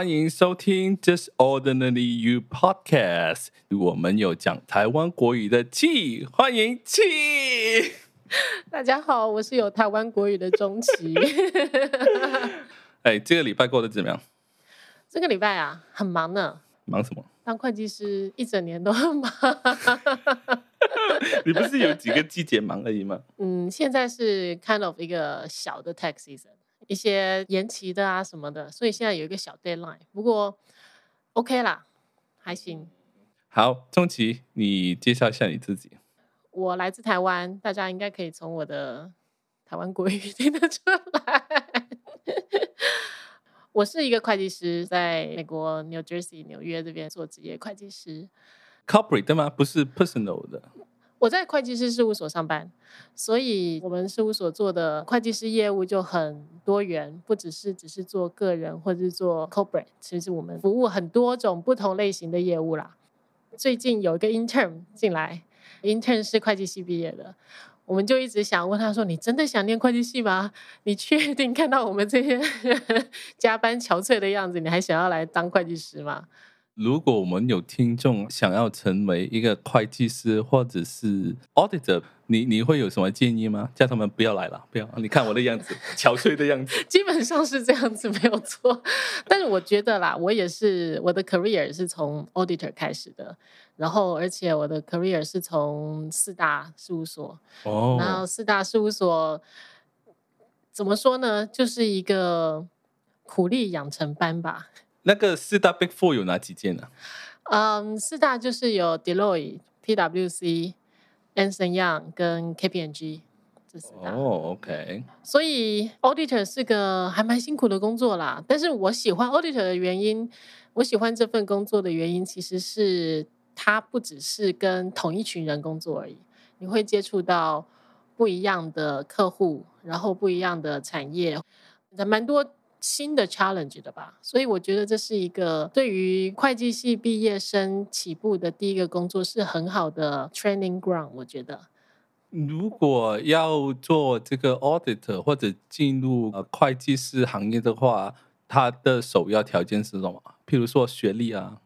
欢迎收听《Just Ordinary You Podcast》，我们有讲台湾国语的气，欢迎气。大家好，我是有台湾国语的钟琪。哎，这个礼拜过得怎么样？这个礼拜啊，很忙呢。忙什么？当会计师一整年都很忙。你不是有几个季节忙而已吗？嗯，现在是 kind of 一个小的 tax season。一些延期的啊什么的，所以现在有一个小 deadline，不过 OK 啦，还行。好，钟琪，你介绍一下你自己。我来自台湾，大家应该可以从我的台湾国语 听得出来。我是一个会计师，在美国 New Jersey 纽约这边做职业会计师。Corporate 的吗？不是 personal 的。我在会计师事务所上班，所以我们事务所做的会计师业务就很多元，不只是只是做个人或者是做 corporate，其实我们服务很多种不同类型的业务啦。最近有一个 intern 进来，intern 是会计系毕业的，我们就一直想问他说：“你真的想念会计系吗？你确定看到我们这些 加班憔悴的样子，你还想要来当会计师吗？”如果我们有听众想要成为一个会计师或者是 auditor，你你会有什么建议吗？叫他们不要来了，不要。你看我的样子，憔悴的样子。基本上是这样子，没有错。但是我觉得啦，我也是我的 career 是从 auditor 开始的，然后而且我的 career 是从四大事务所。哦。然后四大事务所怎么说呢？就是一个苦力养成班吧。那个四大 Big Four 有哪几件呢？嗯，四大就是有 Deloitte、PwC、Ernst Young 跟 KPMG 这四大。哦，OK。所以 Auditor 是个还蛮辛苦的工作啦。但是我喜欢 Auditor 的原因，我喜欢这份工作的原因，其实是它不只是跟同一群人工作而已，你会接触到不一样的客户，然后不一样的产业，还蛮多。新的 challenge 的吧，所以我觉得这是一个对于会计系毕业生起步的第一个工作是很好的 training ground。我觉得，如果要做这个 auditor 或者进入会计师行业的话，它的首要条件是什么？譬如说学历啊。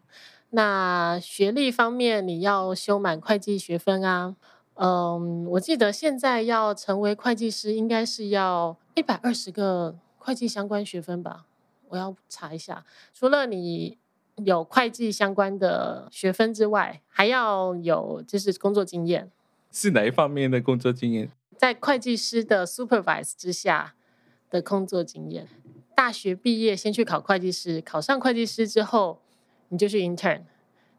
那学历方面，你要修满会计学分啊。嗯，我记得现在要成为会计师，应该是要一百二十个。会计相关学分吧，我要查一下。除了你有会计相关的学分之外，还要有就是工作经验。是哪一方面的工作经验？在会计师的 supervise 之下的工作经验。大学毕业先去考会计师，考上会计师之后，你就去 intern。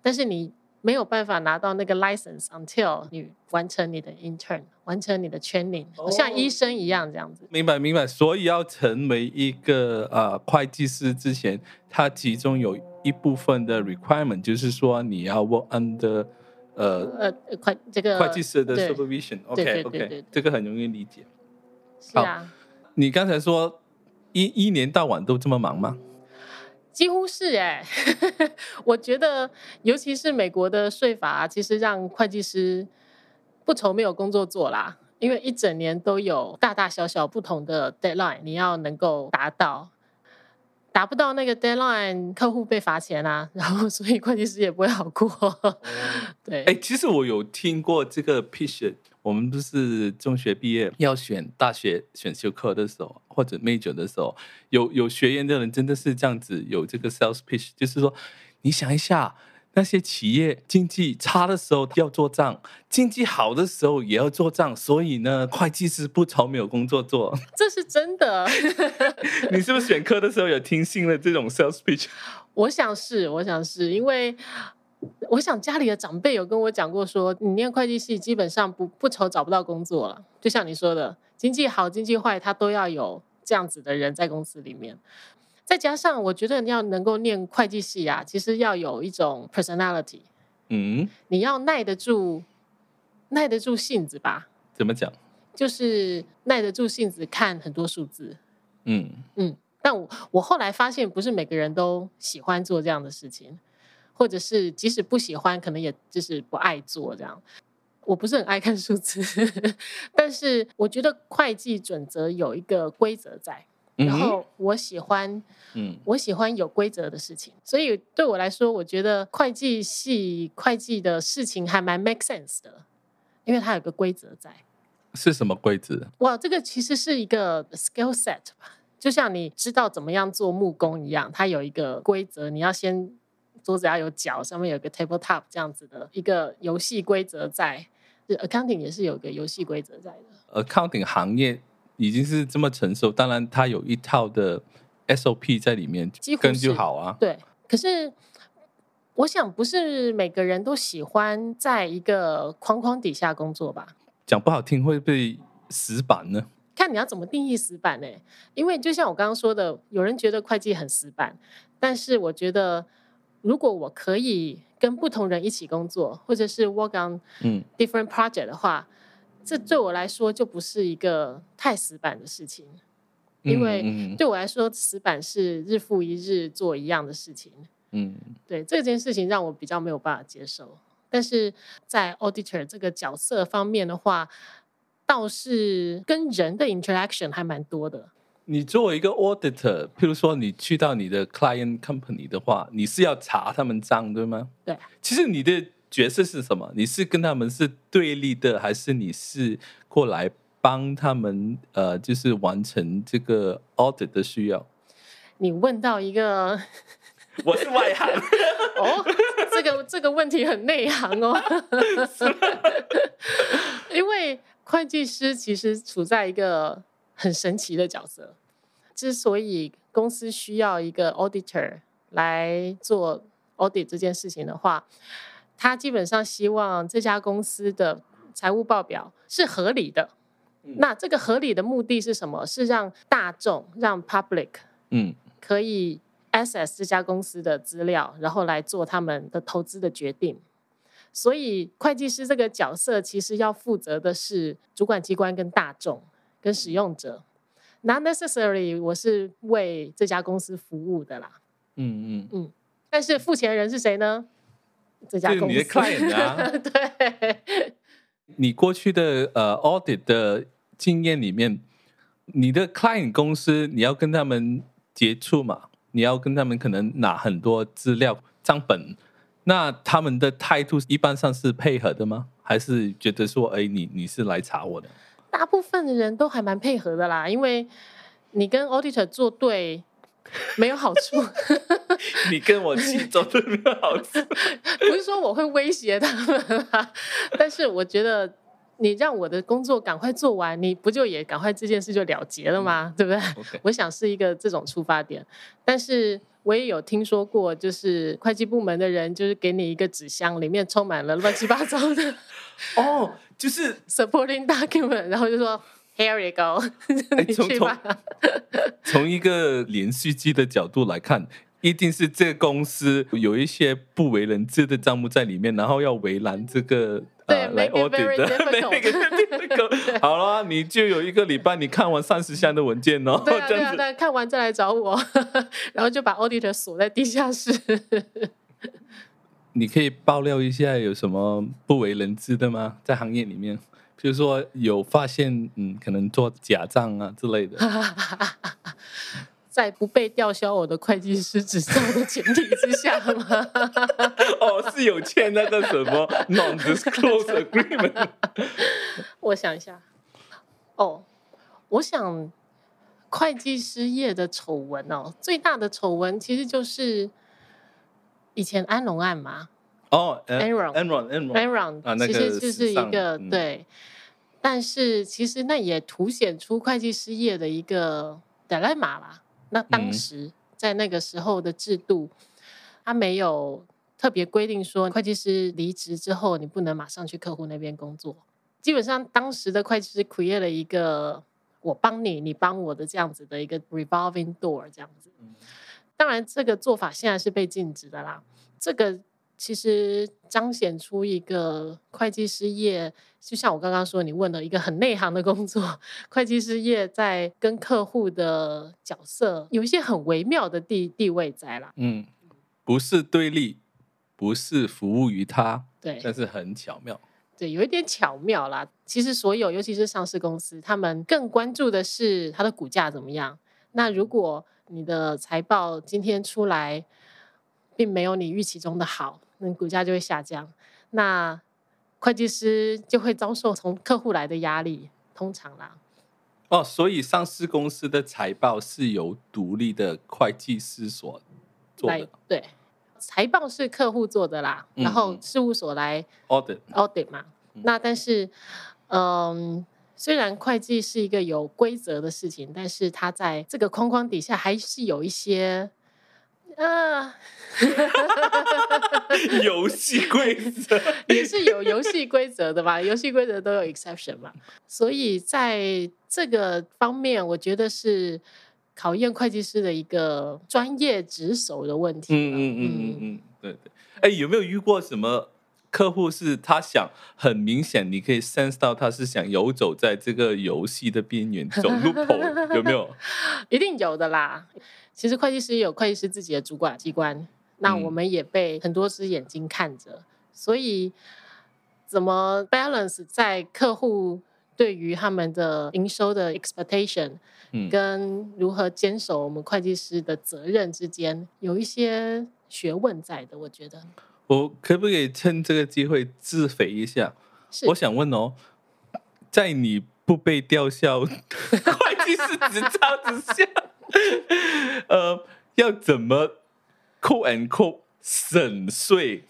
但是你没有办法拿到那个 license until 你完成你的 intern，完成你的 training，像医生一样这样子。明白明白。所以要成为一个呃会计师之前，它其中有一部分的 requirement，就是说你要 work under 呃呃会这个会计师的 supervision。OK OK，这个很容易理解。是啊。你刚才说一一年到晚都这么忙吗？几乎是哎，我觉得，尤其是美国的税法啊，其实让会计师不愁没有工作做啦。因为一整年都有大大小小不同的 deadline，你要能够达到，达不到那个 deadline，客户被罚钱啊，然后所以会计师也不会好过。嗯、对，哎，其实我有听过这个 pitch。我们不是中学毕业要选大学选修课的时候，或者 major 的时候，有有学员的人真的是这样子，有这个 sales pitch，就是说，你想一下，那些企业经济差的时候要做账，经济好的时候也要做账，所以呢，会计师不愁没有工作做。这是真的。你是不是选科的时候有听信了这种 sales pitch？我想是，我想是因为。我想家里的长辈有跟我讲过说，说你念会计系基本上不不愁找不到工作了。就像你说的，经济好经济坏，他都要有这样子的人在公司里面。再加上我觉得你要能够念会计系啊，其实要有一种 personality，嗯，你要耐得住，耐得住性子吧？怎么讲？就是耐得住性子看很多数字。嗯嗯，但我我后来发现，不是每个人都喜欢做这样的事情。或者是即使不喜欢，可能也就是不爱做这样。我不是很爱看数字，但是我觉得会计准则有一个规则在，然后我喜欢，嗯，我喜欢有规则的事情，所以对我来说，我觉得会计系会计的事情还蛮 make sense 的，因为它有个规则在。是什么规则？哇，这个其实是一个 skill set 吧，就像你知道怎么样做木工一样，它有一个规则，你要先桌子要有脚，上面有个 table top 这样子的一个游戏规则在。accounting 也是有个游戏规则在的。accounting 行业已经是这么成熟，当然它有一套的 SOP 在里面，跟就好啊。对，可是我想不是每个人都喜欢在一个框框底下工作吧？讲不好听会被死板呢？看你要怎么定义死板呢？因为就像我刚刚说的，有人觉得会计很死板，但是我觉得如果我可以跟不同人一起工作，或者是 work on different project 的话，嗯、这对我来说就不是一个太死板的事情。因为对我来说，死板是日复一日做一样的事情。嗯，对这件事情让我比较没有办法接受。但是在 auditor 这个角色方面的话，倒是跟人的 interaction 还蛮多的。你作为一个 auditor，譬如说你去到你的 client company 的话，你是要查他们账，对吗？对。其实你的角色是什么？你是跟他们是对立的，还是你是过来帮他们呃，就是完成这个 audit 的需要？你问到一个。我是外行 哦，这个这个问题很内行哦，因为会计师其实处在一个很神奇的角色。之所以公司需要一个 auditor 来做 audit 这件事情的话，他基本上希望这家公司的财务报表是合理的。那这个合理的目的是什么？是让大众，让 public，嗯，可以。access 这家公司的资料，然后来做他们的投资的决定。所以会计师这个角色其实要负责的是主管机关跟大众跟使用者。Not necessarily 我是为这家公司服务的啦。嗯嗯嗯。但是付钱的人是谁呢？这家公司。你的 client 啊。对。你过去的呃 audit 的经验里面，你的 client 公司你要跟他们接触嘛？你要跟他们可能拿很多资料账本，那他们的态度一般上是配合的吗？还是觉得说，哎，你你是来查我的？大部分的人都还蛮配合的啦，因为你跟 auditor 作对没有好处。你跟我去作对没有好处，不是说我会威胁他们啦，但是我觉得。你让我的工作赶快做完，你不就也赶快这件事就了结了吗？嗯、对不对？Okay. 我想是一个这种出发点，但是我也有听说过，就是会计部门的人就是给你一个纸箱，里面充满了乱七八糟的哦，就是 supporting document，然后就说 Here you go，你去吧。从一个连续剧的角度来看。一定是这个公司有一些不为人知的账目在里面，然后要为难这个对、呃、来 audit 的。好了，你就有一个礼拜，你看完三十箱的文件哦。对啊，对啊，对啊，看完再来找我，然后就把 auditor 锁在地下室。你可以爆料一下有什么不为人知的吗？在行业里面，比如说有发现，嗯，可能做假账啊之类的。在不被吊销我的会计师执照的前提之下吗？哦，是有签那个什么 non-disclosure agreement。我想一下，哦，我想会计师业的丑闻哦，最大的丑闻其实就是以前安龙案嘛。哦，Enron，Enron，Enron，其实就是一个、嗯、对，但是其实那也凸显出会计师业的一个 dilemma 啦。那当时在那个时候的制度，他没有特别规定说，会计师离职之后你不能马上去客户那边工作。基本上当时的会计师 create 了一个我帮你，你帮我的这样子的一个 revolving door 这样子。当然，这个做法现在是被禁止的啦。这个。其实彰显出一个会计师业，就像我刚刚说，你问了一个很内行的工作。会计师业在跟客户的角色有一些很微妙的地地位在啦。嗯，不是对立，不是服务于他，对，但是很巧妙。对，有一点巧妙啦。其实所有，尤其是上市公司，他们更关注的是它的股价怎么样。那如果你的财报今天出来，并没有你预期中的好，那股价就会下降。那会计师就会遭受从客户来的压力，通常啦。哦，所以上市公司的财报是由独立的会计师所做的。对，财报是客户做的啦，嗯、然后事务所来 audit audit 嘛。嗯、那但是，嗯，虽然会计是一个有规则的事情，但是它在这个框框底下还是有一些。啊，游戏规则 也是有游戏规则的嘛？游戏规则都有 exception 嘛？所以在这个方面，我觉得是考验会计师的一个专业职守的问题。嗯嗯嗯嗯嗯，对对。哎，有没有遇过什么客户是他想很明显，你可以 sense 到他是想游走在这个游戏的边缘，走 loophole 有没有？一定有的啦。其实会计师有会计师自己的主管机关，那我们也被很多只眼睛看着，嗯、所以怎么 balance 在客户对于他们的营收的 expectation，嗯，跟如何坚守我们会计师的责任之间，有一些学问在的，我觉得。我可不可以趁这个机会自肥一下？我想问哦，在你不被吊销 会计师执照之下。呃，要怎么扣 and 扣省税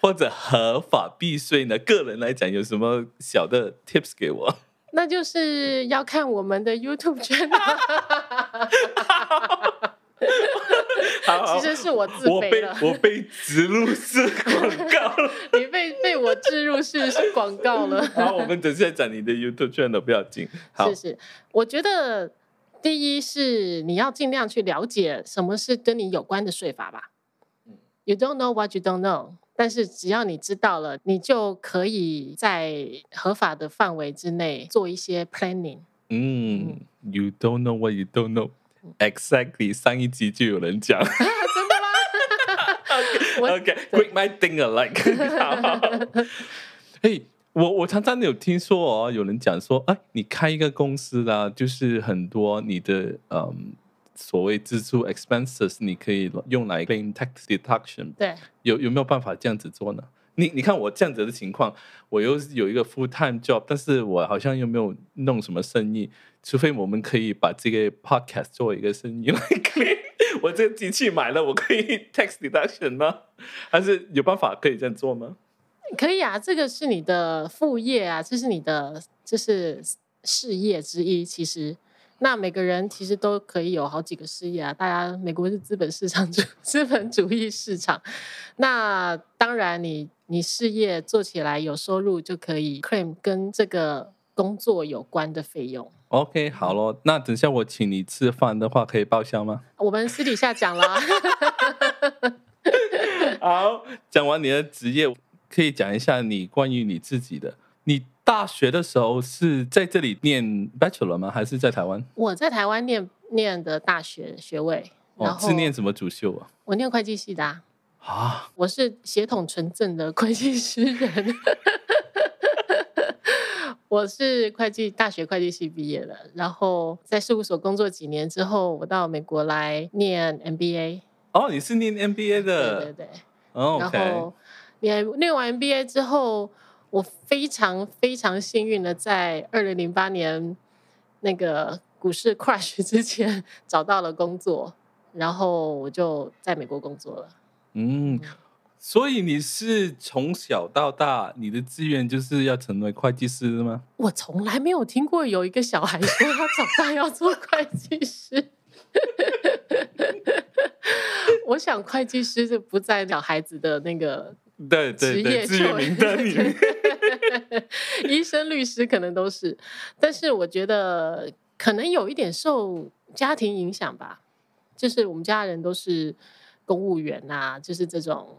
或者合法避税呢？个人来讲，有什么小的 tips 给我？那就是要看我们的 YouTube 圈。其实是我自卑了，我被我被植入式广告了。你被被我植入式是广告了。好，我们等下讲你的 YouTube channel，，不要紧。好，是是，我觉得。第一是你要尽量去了解什么是跟你有关的税法吧。You don't know what you don't know，但是只要你知道了，你就可以在合法的范围之内做一些 planning。嗯，You don't know what you don't know。Exactly，上一集就有人讲。真的吗？OK，Quick my thing alike。嘿。我我常常有听说哦，有人讲说，哎，你开一个公司啦，就是很多你的嗯所谓支出 expenses，你可以用来 claim tax deduction。对，有有没有办法这样子做呢？你你看我这样子的情况，我又有一个 full time job，但是我好像又没有弄什么生意，除非我们可以把这个 podcast 做一个生意来 claim。我这个机器买了，我可以 tax deduction 吗？还是有办法可以这样做吗？可以啊，这个是你的副业啊，这是你的，这是事业之一。其实，那每个人其实都可以有好几个事业啊。大家，美国是资本市场主 资本主义市场，那当然你，你你事业做起来有收入，就可以 claim 跟这个工作有关的费用。OK，好咯，那等下我请你吃饭的话，可以报销吗？我们私底下讲了。好，讲完你的职业。可以讲一下你关于你自己的。你大学的时候是在这里念 Bachelor 吗？还是在台湾？我在台湾念念的大学学位。然哦，是念什么主修啊？我念会计系的啊。啊我是血统纯正的会计师人。我是会计大学会计系毕业的，然后在事务所工作几年之后，我到美国来念 MBA。哦，你是念 MBA 的？对对对。然后。念念完 MBA 之后，我非常非常幸运的在二零零八年那个股市 crash 之前 找到了工作，然后我就在美国工作了。嗯，所以你是从小到大你的志愿就是要成为会计师吗？我从来没有听过有一个小孩说他长大要做会计师。我想会计师就不在小孩子的那个。对对对，职业名单里面，医生、律师可能都是，但是我觉得可能有一点受家庭影响吧，就是我们家人都是公务员啊，就是这种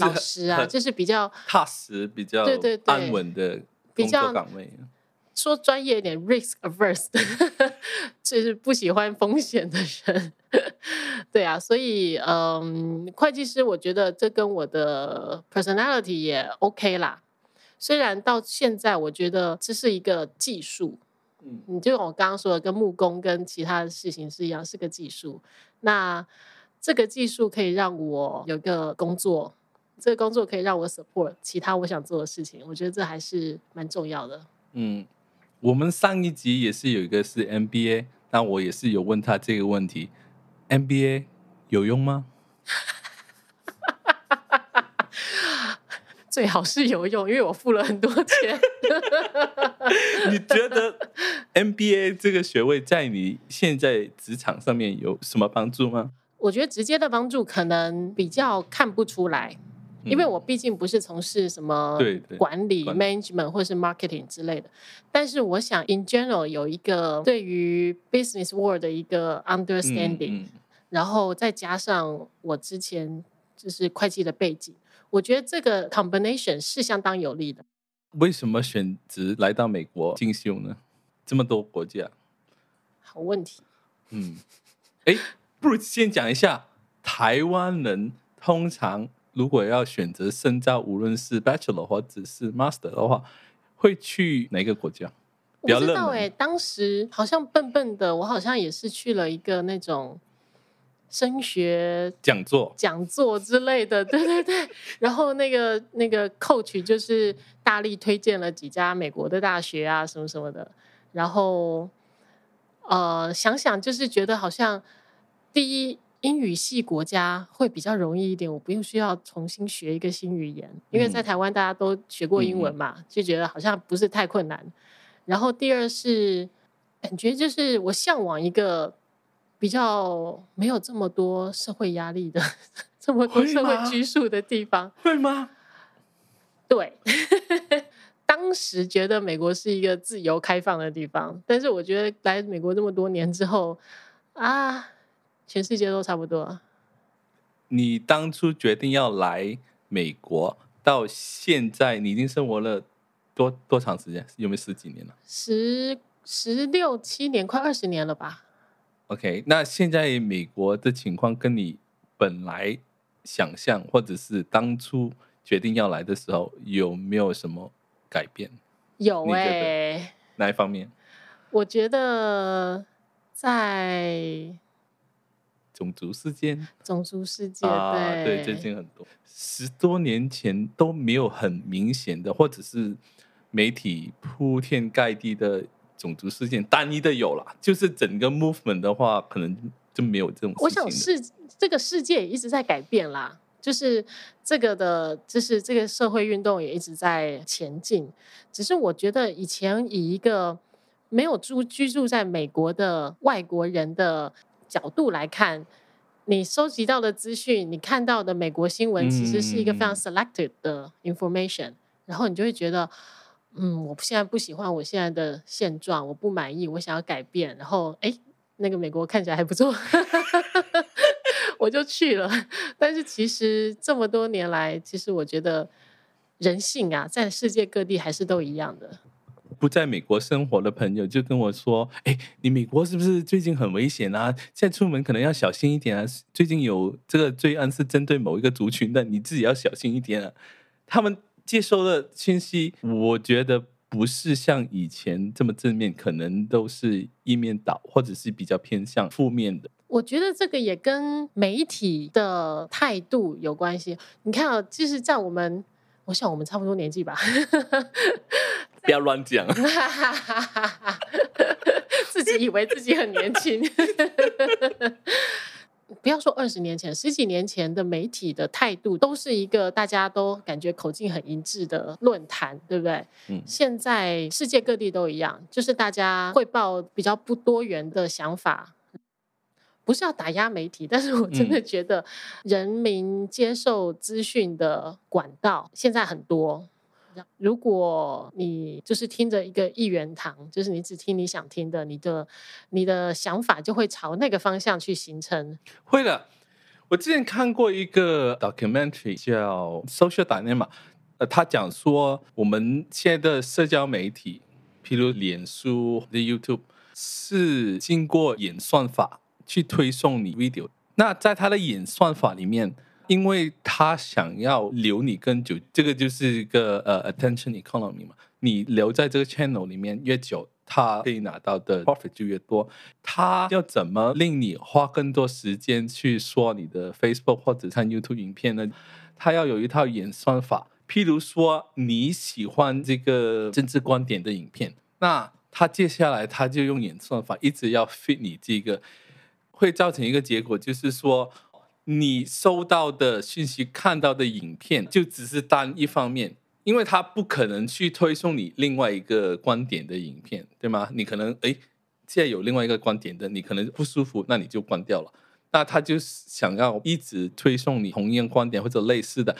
老师啊，就是比较踏实、比较对对安稳的工作岗位。说专业一点，risk averse，就是不喜欢风险的人。对啊，所以嗯，会计师，我觉得这跟我的 personality 也 OK 啦。虽然到现在，我觉得这是一个技术，嗯，你就我刚刚说的，跟木工跟其他的事情是一样，是个技术。那这个技术可以让我有个工作，这个工作可以让我 support 其他我想做的事情。我觉得这还是蛮重要的。嗯，我们上一集也是有一个是 MBA，那我也是有问他这个问题：MBA 有用吗？最好是有用，因为我付了很多钱。你觉得 MBA 这个学位在你现在职场上面有什么帮助吗？我觉得直接的帮助可能比较看不出来，因为我毕竟不是从事什么管理、management 或是 marketing 之类的。但是我想 in general 有一个对于 business world 的一个 understanding，然后再加上我之前就是会计的背景。我觉得这个 combination 是相当有利的。为什么选择来到美国进修呢？这么多国家，好问题。嗯，哎，不如先讲一下台湾人通常如果要选择深造，无论是 bachelor 或者是 master 的话，会去哪个国家？我不知道哎，当时好像笨笨的，我好像也是去了一个那种。升学讲座、讲座之类的，对对对。然后那个那个 coach 就是大力推荐了几家美国的大学啊，什么什么的。然后呃，想想就是觉得好像第一英语系国家会比较容易一点，我不用需要重新学一个新语言，因为在台湾大家都学过英文嘛，就觉得好像不是太困难。然后第二是感觉就是我向往一个。比较没有这么多社会压力的，这么多社会拘束的地方，会吗？对，当时觉得美国是一个自由开放的地方，但是我觉得来美国这么多年之后，啊，全世界都差不多。你当初决定要来美国，到现在你已经生活了多多长时间？有没有十几年了？十十六七年，快二十年了吧。OK，那现在美国的情况跟你本来想象，或者是当初决定要来的时候，有没有什么改变？有哎、欸，哪一方面？我觉得在种族事件，种族事件，啊、对对，最近很多，十多年前都没有很明显的，或者是媒体铺天盖地的。种族事件单一的有了，就是整个 movement 的话，可能就没有这种。我想是这个世界也一直在改变啦，就是这个的，就是这个社会运动也一直在前进。只是我觉得以前以一个没有住居住在美国的外国人的角度来看，你收集到的资讯，你看到的美国新闻，其实是一个非常 selected 的 information，嗯，然后你就会觉得。嗯，我现在不喜欢我现在的现状，我不满意，我想要改变。然后，哎，那个美国看起来还不错，我就去了。但是其实这么多年来，其实我觉得人性啊，在世界各地还是都一样的。不在美国生活的朋友就跟我说：“哎，你美国是不是最近很危险啊？现在出门可能要小心一点啊！最近有这个罪案是针对某一个族群的，你自己要小心一点啊！”他们。接收的信息，我觉得不是像以前这么正面，可能都是一面倒，或者是比较偏向负面的。我觉得这个也跟媒体的态度有关系。你看啊，就是在我们，我想我们差不多年纪吧，不要乱讲，自己以为自己很年轻。不要说二十年前，十几年前的媒体的态度都是一个大家都感觉口径很一致的论坛，对不对？嗯。现在世界各地都一样，就是大家汇报比较不多元的想法，不是要打压媒体，但是我真的觉得人民接受资讯的管道现在很多。如果你就是听着一个一元堂，就是你只听你想听的，你的你的想法就会朝那个方向去形成。会的，我之前看过一个 documentary 叫《Social Dilemma》，呃，他讲说我们现在的社交媒体，譬如脸书的 YouTube，是经过演算法去推送你 video。那在他的演算法里面。因为他想要留你更久，这个就是一个呃 attention economy 嘛。你留在这个 channel 里面越久，他可以拿到的 profit 就越多。他要怎么令你花更多时间去说你的 Facebook 或者看 YouTube 影片呢？他要有一套演算法。譬如说你喜欢这个政治观点的影片，那他接下来他就用演算法一直要 fit 你这个，会造成一个结果，就是说你收到的信息、看到的影片就只是单一方面。因为他不可能去推送你另外一个观点的影片，对吗？你可能哎，现在有另外一个观点的，你可能不舒服，那你就关掉了。那他就想要一直推送你同样观点或者类似的，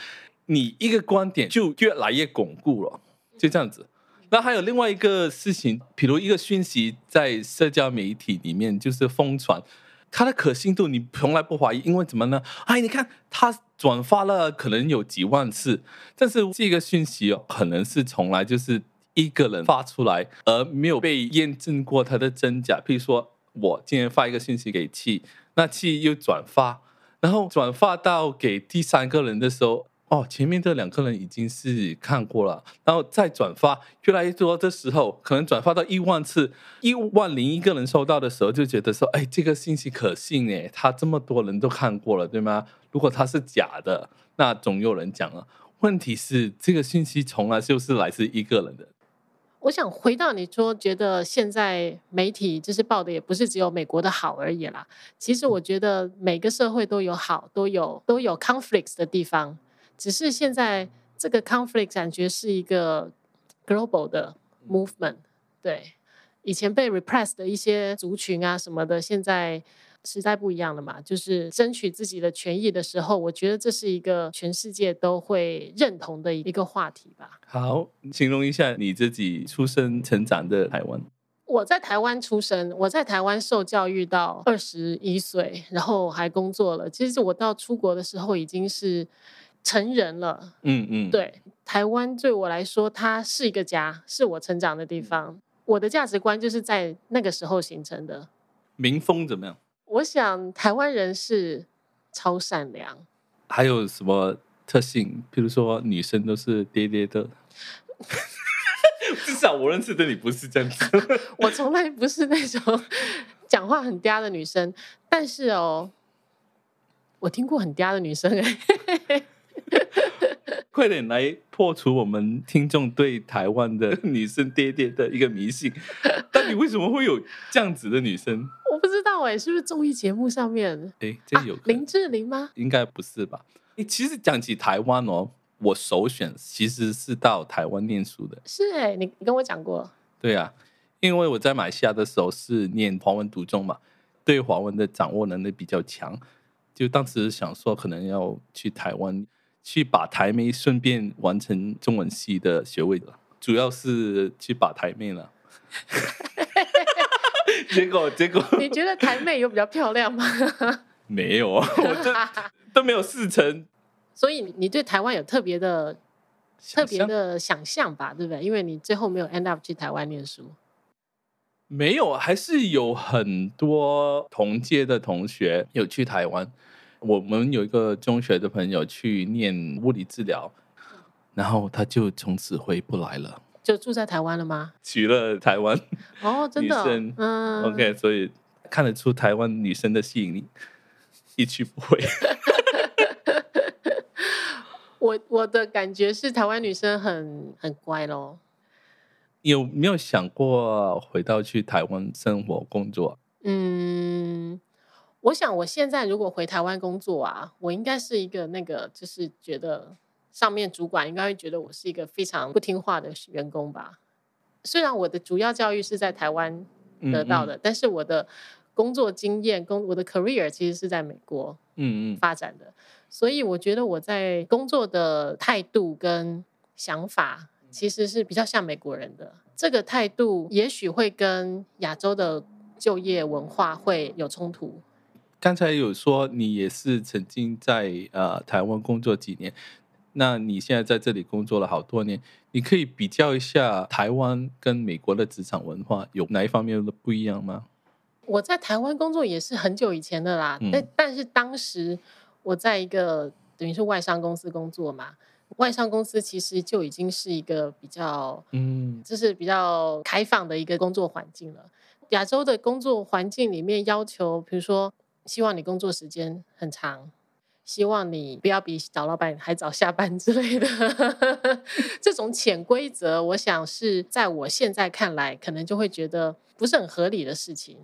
你一个观点就越来越巩固了，就这样子。那还有另外一个事情，比如一个讯息在社交媒体里面就是疯传。它的可信度你从来不怀疑，因为怎么呢？哎，你看他转发了可能有几万次，但是这个讯息哦，可能是从来就是一个人发出来，而没有被验证过它的真假。譬如说，我今天发一个讯息给七，那七又转发，然后转发到给第三个人的时候。哦，前面这两个人已经是看过了，然后再转发越来越多的时候，可能转发到一万次，一万零一个人收到的时候，就觉得说，哎，这个信息可信诶，他这么多人都看过了，对吗？如果他是假的，那总有人讲了。问题是，这个信息从来就是来自一个人的。我想回到你说，觉得现在媒体就是报的也不是只有美国的好而已啦。其实我觉得每个社会都有好，都有都有 conflicts 的地方。只是现在这个 conflict 感觉是一个 global 的 movement，对，以前被 repressed 的一些族群啊什么的，现在时代不一样了嘛，就是争取自己的权益的时候，我觉得这是一个全世界都会认同的一个话题吧。好，形容一下你自己出生成长的台湾。我在台湾出生，我在台湾受教育到二十一岁，然后还工作了。其实我到出国的时候已经是。成人了，嗯嗯，对，台湾对我来说，它是一个家，是我成长的地方。我的价值观就是在那个时候形成的。民风怎么样？我想台湾人是超善良。还有什么特性？比如说女生都是爹爹的。至少我认识的你不是这样子。我从来不是那种讲话很嗲的女生，但是哦，我听过很嗲的女生哎。快点来破除我们听众对台湾的女生爹爹的一个迷信。到底为什么会有这样子的女生？我不知道哎，是不是综艺节目上面？哎，这有、啊、林志玲吗？应该不是吧？哎，其实讲起台湾哦，我首选其实是到台湾念书的。是哎，你你跟我讲过。对啊，因为我在马来西亚的时候是念华文读中嘛，对华文的掌握能力比较强，就当时想说可能要去台湾。去把台妹顺便完成中文系的学位了，主要是去把台妹了。结果结果，你觉得台妹有比较漂亮吗？没有啊，我这 都没有四成。所以你对台湾有特别的特别的想象吧？对不对？因为你最后没有 end up 去台湾念书。没有，还是有很多同届的同学有去台湾。我们有一个中学的朋友去念物理治疗，然后他就从此回不来了。就住在台湾了吗？娶了台湾哦，真的，嗯，OK，所以看得出台湾女生的吸引力，一去不回。我我的感觉是台湾女生很很乖咯。有没有想过回到去台湾生活工作？嗯。我想，我现在如果回台湾工作啊，我应该是一个那个，就是觉得上面主管应该会觉得我是一个非常不听话的员工吧。虽然我的主要教育是在台湾得到的，嗯嗯，但是我的工作经验、工我的 career 其实是在美国嗯嗯发展的，所以我觉得我在工作的态度跟想法其实是比较像美国人的。这个态度也许会跟亚洲的就业文化会有冲突。刚才有说你也是曾经在呃台湾工作几年，那你现在在这里工作了好多年，你可以比较一下台湾跟美国的职场文化有哪一方面的不一样吗？我在台湾工作也是很久以前的啦，但、嗯、但是当时我在一个等于是外商公司工作嘛，外商公司其实就已经是一个比较，嗯，就是比较开放的一个工作环境了。亚洲的工作环境里面要求，比如说，希望你工作时间很长，希望你不要比找老板还早下班之类的，这种潜规则，我想是在我现在看来，可能就会觉得不是很合理的事情。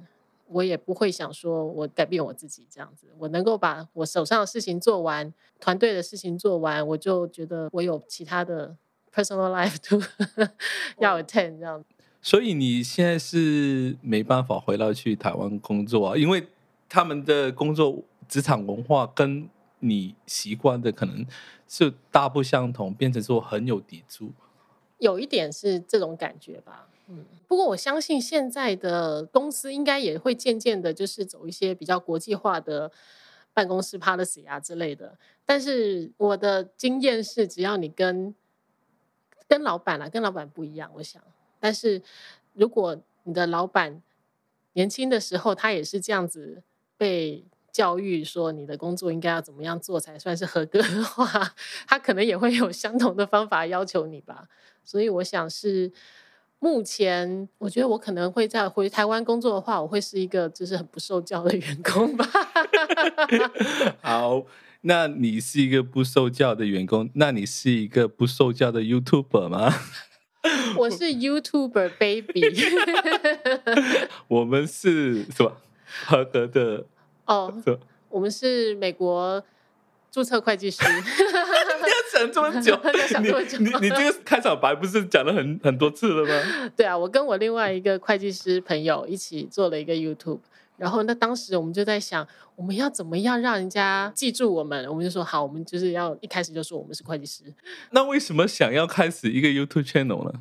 我也不会想说我改变我自己这样子，我能够把我手上的事情做完，团队的事情做完，我就觉得我有其他的 personal life to 要 attend 这样子。所以你现在是没办法回到去台湾工作啊，因为他们的工作职场文化跟你习惯的可能是大不相同，变成说很有抵触。有一点是这种感觉吧，嗯。不过我相信现在的公司应该也会渐渐的，就是走一些比较国际化的办公室 policy 啊之类的。但是我的经验是，只要你跟跟老板啊，跟老板不一样，我想。但是，如果你的老板年轻的时候他也是这样子被教育说你的工作应该要怎么样做才算是合格的话，他可能也会有相同的方法要求你吧。所以我想是目前，我觉得我可能会在回台湾工作的话，我会是一个就是很不受教的员工吧。好，那你是一个不受教的员工，那你是一个不受教的 YouTuber 吗？我是 YouTuber baby，我们是什么 合格的？哦，我们是美国注册会计师。要讲这么久，你你你这个开场白不是讲了很很多次了吗？对啊，我跟我另外一个会计师朋友一起做了一个 YouTube。然后那当时我们就在想，我们要怎么样让人家记住我们？我们就说好，我们就是要一开始就说我们是会计师。那为什么想要开始一个 YouTube channel 呢？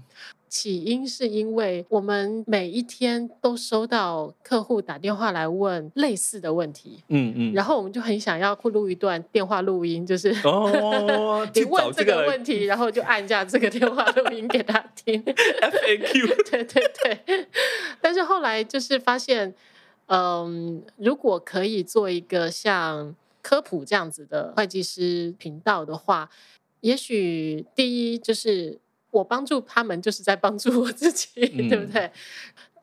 起因是因为我们每一天都收到客户打电话来问类似的问题，嗯嗯，然后我们就很想要录一段电话录音，就是哦，你问这个问题，然后就按下这个电话录音给他听，FAQ，对对对。但是后来就是发现。嗯，如果可以做一个像科普这样子的会计师频道的话，也许第一就是我帮助他们，就是在帮助我自己，嗯、对不对？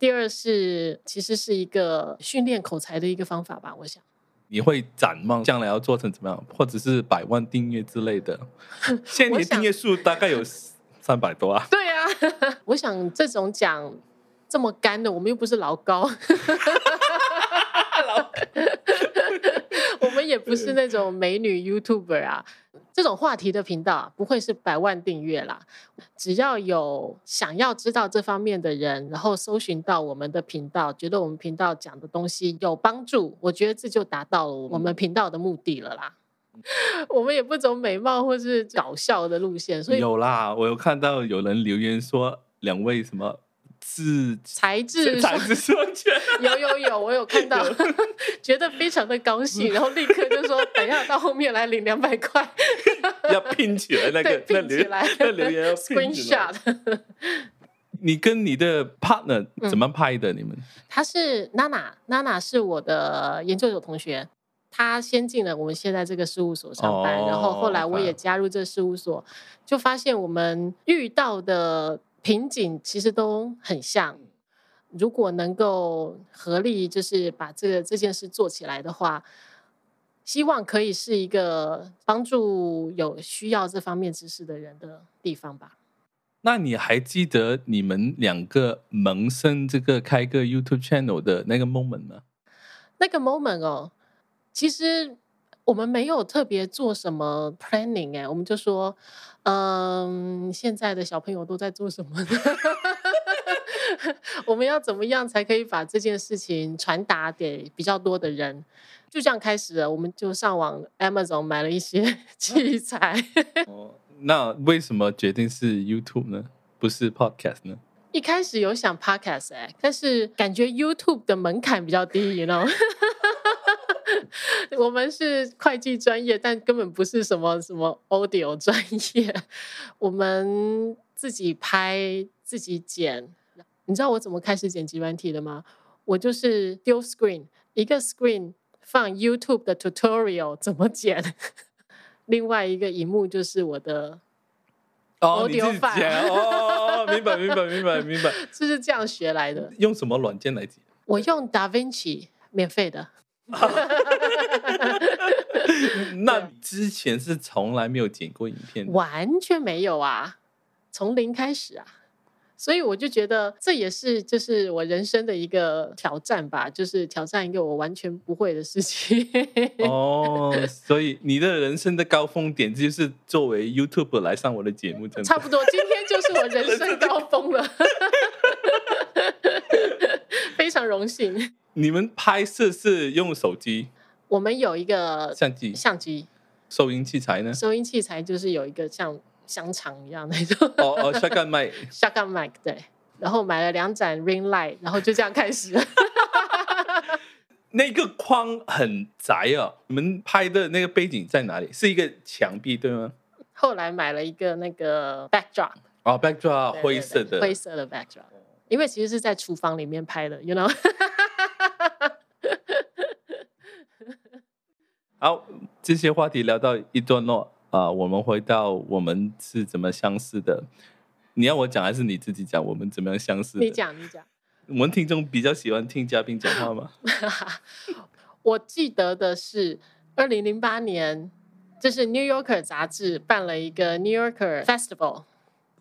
第二是其实是一个训练口才的一个方法吧，我想。你会展望将来要做成怎么样，或者是百万订阅之类的？现年订阅数大概有三百多啊。对啊，我想这种讲这么干的，我们又不是老高。我们也不是那种美女 YouTuber 啊，这种话题的频道不会是百万订阅啦。只要有想要知道这方面的人，然后搜寻到我们的频道，觉得我们频道讲的东西有帮助，我觉得这就达到了我们频道的目的了啦。我们也不走美貌或是搞笑的路线，所以有啦，我有看到有人留言说两位什么。是才智才智双全，有有有，我有看到，觉得非常的高兴，然后立刻就说，等一下到后面来领两百块，要拼起来 那个，拼起来，那留言要拼起来。你跟你的 partner 怎么拍的？你们？他是娜娜，娜娜是我的研究所同学，他先进了我们现在这个事务所上班，然后后来我也加入这事务所，就发现我们遇到的。瓶颈其实都很像，如果能够合力，就是把这个这件事做起来的话，希望可以是一个帮助有需要这方面知识的人的地方吧。那你还记得你们两个萌生这个开个 YouTube channel 的那个 moment 吗？那个 moment 哦，其实。我们没有特别做什么 planning 哎，我们就说，嗯，现在的小朋友都在做什么呢？我们要怎么样才可以把这件事情传达给比较多的人？就这样开始了，我们就上网 Amazon 买了一些 器材。哦，那为什么决定是 YouTube 呢？不是 Podcast 呢？一开始有想 Podcast 哎，但是感觉 YouTube 的门槛比较低，you know？我们是会计专业，但根本不是什么什么 audio 专业。我们自己拍，自己剪。你知道我怎么开始剪辑软体的吗？我就是丢 screen，一个 screen 放 YouTube 的 tutorial 怎么剪，另外一个荧幕就是我的哦，你自己剪哦，明白明白明白明白，就 是这样学来的。用什么软件来剪？我用 DaVinci，免费的。那之前是从来没有剪过影片？完全没有啊，从零开始啊。所以我就觉得这也是就是我人生的一个挑战吧，就是挑战一个我完全不会的事情。哦，所以你的人生的高峰点就是作为 YouTuber 来上我的节目，真的差不多。今天就是我人生 高峰了，非常荣幸。你们拍摄是用手机？我们有一个相机，相机。收音器材呢？收音器材就是有一个像。香肠一样那种哦哦，shotgun mic，shotgun mic 对，然后买了两盏 ring light，然后就这样开始了。那个框很窄啊，你们拍的那个背景在哪里？是一个墙壁对吗？后来买了一个那个 backdrop，哦，backdrop 灰色的，灰色的 backdrop，因为其实是在厨房里面拍的，you know。好，这些话题聊到一段落。啊、呃，我们回到我们是怎么相似的？你要我讲还是你自己讲？我们怎么样相识的？你讲，你讲。我们听众比较喜欢听嘉宾讲话吗？我记得的是二零零八年，就是《New Yorker》杂志办了一个 New Yorker Festival，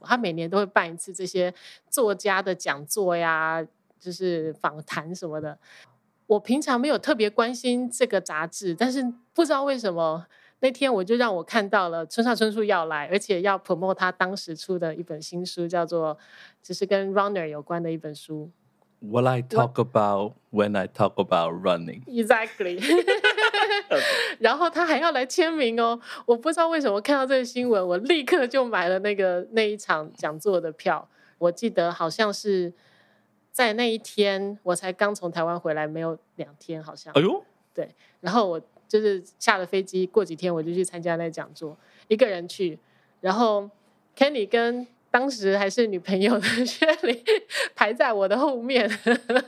他每年都会办一次这些作家的讲座呀，就是访谈什么的。我平常没有特别关心这个杂志，但是不知道为什么。那天我就让我看到了村上春树要来，而且要 promote 他当时出的一本新书，叫做就是跟 runner 有关的一本书。What I talk about when I talk about running. Exactly. 然后他还要来签名哦，我不知道为什么看到这个新闻，我立刻就买了那个那一场讲座的票。我记得好像是在那一天，我才刚从台湾回来，没有两天，好像。哎呦，对，然后我。就是下了飞机，过几天我就去参加那讲座，一个人去，然后 Kenny 跟当时还是女朋友的 Shirley 排在我的后面，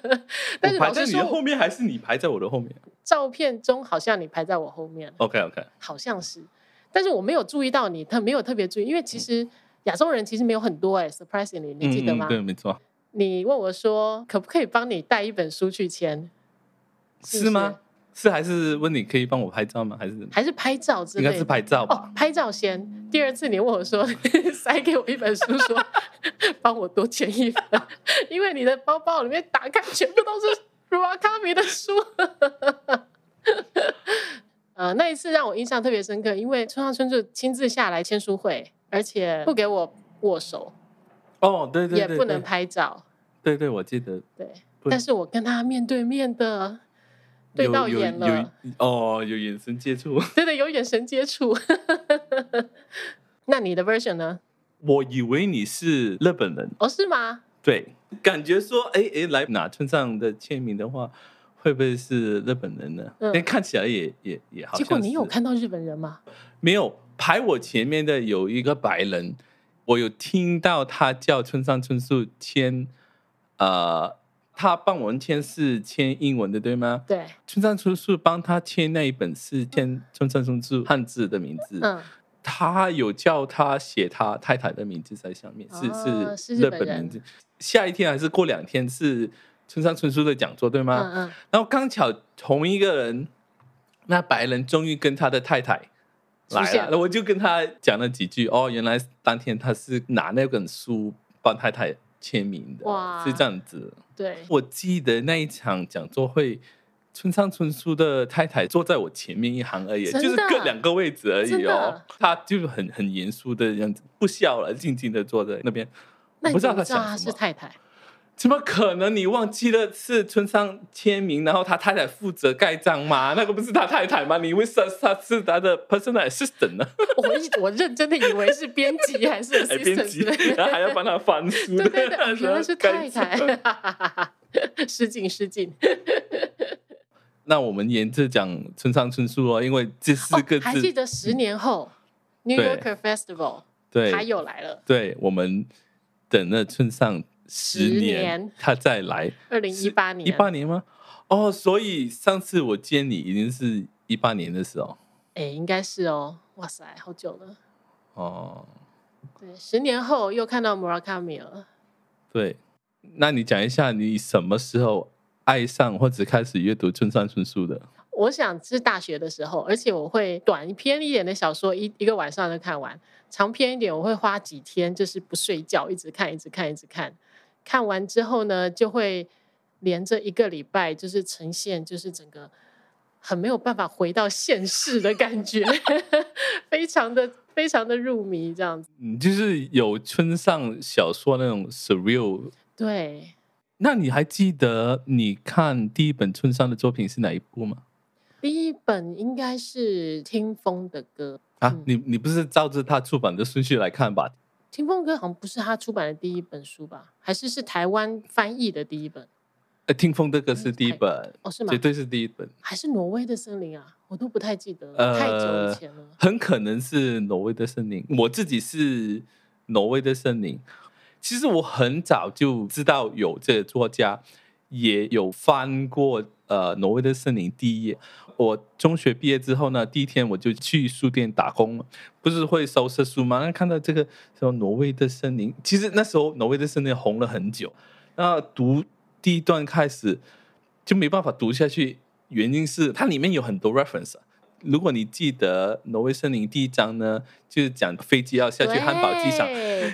但是老实说，后面还是你排在我的后面？照片中好像你排在我后面。OK OK，好像是，但是我没有注意到你，他没有特别注意，因为其实亚洲人其实没有很多哎、欸、，surprisingly，你记得吗？对，没错。你问我说可不可以帮你带一本书去签？是，是吗？是还是问你可以帮我拍照吗？还是还是拍照之类的？应该是拍照吧。哦，拍照先。第二次你问我说 塞给我一本书，说 帮我多签一本，因为你的包包里面打开全部都是 Murakami 的书。呃，那一次让我印象特别深刻，因为村上春树亲自下来签书会，而且不给我握手。哦，对对对，对，也不能拍照。对对，我记得。对，但是我跟他面对面的。对到眼了哦，有眼神接触，对对，有眼神接触。那你的 version 呢？我以为你是日本人哦，是吗？对，感觉说，哎哎，来拿村上的签名的话，会不会是日本人呢？嗯，看起来也也也好。结果你有看到日本人吗？没有，排我前面的有一个白人，我有听到他叫村上春树签，呃。他帮我们签是签英文的，对吗？对。村上春树帮他签那一本是签村上春树汉字的名字。嗯。他有叫他写他太太的名字在上面，哦、是是日本名字。下一天还是过两天是村上春树的讲座，对吗？嗯嗯。然后刚巧同一个人，那白人终于跟他的太太来了，我就跟他讲了几句。哦，原来当天他是拿那本书帮太太签名的，哇，是这样子。对，我记得那一场讲座会，村上春树的太太坐在我前面一行而已，就是各两个位置而已哦。他就是很很严肃的样子，不笑了，静静的坐在那边。那你不知道他想什么？他是太太。怎么可能？你忘记了是村上签名，然后他太太负责盖章吗？那个不是他太太吗？你以为是他是他的 personal assistant 呢？我我认真的以为是编辑还是 assistant，然后还要帮他翻书。对对对，原来是太太。失敬失敬。那我们沿着讲村上春树哦，因为这四个字，还记得十年后 New Yorker Festival，对，他又来了。对，我们等了村上。十年，他再来。二零一八年，一八年吗？哦，所以上次我见你已经是一八年的时候。哎，应该是哦。哇塞，好久了。哦，对，十年后又看到 Murakami 了。对，那你讲一下你什么时候爱上或者开始阅读村上春树的？我想是大学的时候，而且我会短篇一点的小说一一个晚上就看完，长篇一点我会花几天，就是不睡觉，一直看，一直看，一直看。看完之后呢，就会连着一个礼拜，就是呈现就是整个很没有办法回到现实的感觉，非常的非常的入迷这样子。嗯，就是有村上小说那种 surreal。对。那你还记得你看第一本村上的作品是哪一部吗？第一本应该是《听风的歌》啊，嗯、你你不是照着他出版的顺序来看吧？听风歌好像不是他出版的第一本书吧？还是是台湾翻译的第一本？呃，听风的歌是第一本哦，是吗？绝对是第一本。还是挪威的森林啊？我都不太记得了，呃、太久以前了。很可能是挪威的森林。我自己是挪威的森林。其实我很早就知道有这个作家，也有翻过呃挪威的森林第一页。我中学毕业之后呢，第一天我就去书店打工，不是会收拾书吗？看到这个什么挪威的森林，其实那时候挪威的森林红了很久。那读第一段开始就没办法读下去，原因是它里面有很多 reference。如果你记得挪威森林第一章呢，就是讲飞机要下去汉堡机场，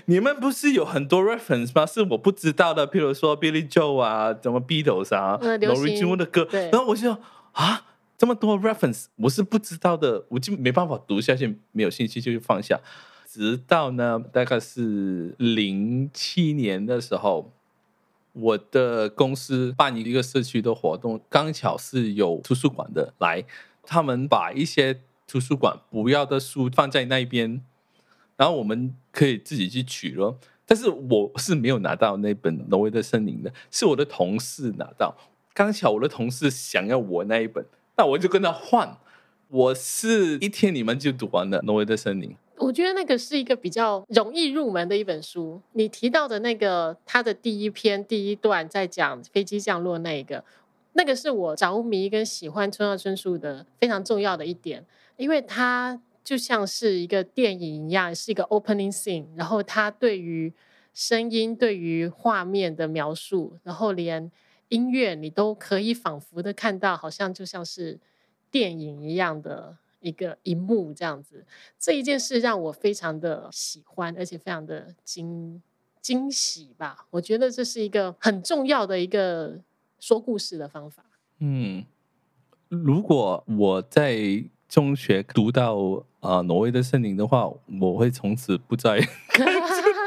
你们不是有很多 reference 吗？是我不知道的，譬如说 Billy Joel 啊，什么 Beatles 啊，Norwegian Wood 的歌，然后我就啊。这么多 reference，我是不知道的，我就没办法读下去，没有兴趣就放下。直到呢，大概是零七年的时候，我的公司办一个社区的活动，刚巧是有图书馆的来，他们把一些图书馆不要的书放在那边，然后我们可以自己去取咯。但是我是没有拿到那本《挪威的森林》的，是我的同事拿到。刚巧我的同事想要我那一本。那我就跟他换，我是一天你们就读完了《挪威的森林》。我觉得那个是一个比较容易入门的一本书。你提到的那个，它的第一篇第一段在讲飞机降落那一个，那个是我着迷跟喜欢村上春树的非常重要的一点，因为它就像是一个电影一样，是一个 opening scene，然后它对于声音、对于画面的描述，然后连。音乐你都可以仿佛的看到，好像就像是电影一样的一个荧幕这样子。这一件事让我非常的喜欢，而且非常的惊惊喜吧。我觉得这是一个很重要的一个说故事的方法。嗯，如果我在中学读到啊、呃、挪威的森林的话，我会从此不再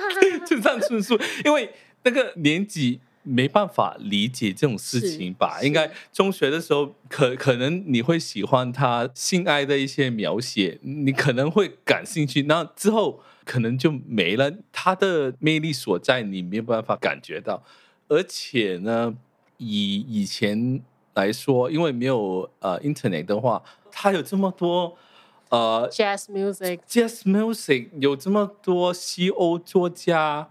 村上春树，因为那个年纪。没办法理解这种事情吧？应该中学的时候，可可能你会喜欢他性爱的一些描写，你可能会感兴趣。那之后可能就没了，他的魅力所在，你没有办法感觉到。而且呢，以以前来说，因为没有呃 Internet 的话，它有这么多呃 Jazz music，Jazz music 有这么多西欧作家。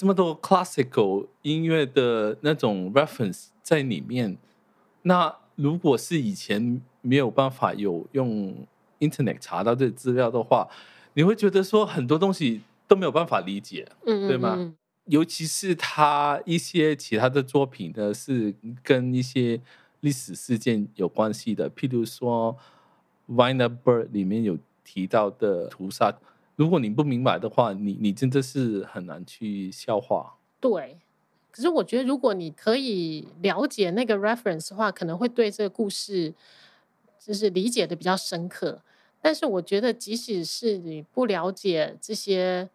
这么多 classical 音乐的那种 reference 在里面，那如果是以前没有办法有用 internet 查到这资料的话，你会觉得说很多东西都没有办法理解，嗯，嗯，嗯，对吗？尤其是他一些其他的作品呢，是跟一些历史事件有关系的，譬如说《w i n e r b i r d》里面有提到的屠杀。如果你不明白的话，你你真的是很难去消化。对，可是我觉得如果你可以了解那个 reference 的话，可能会对这个故事就是理解的比较深刻。但是我觉得，即使是你不了解这些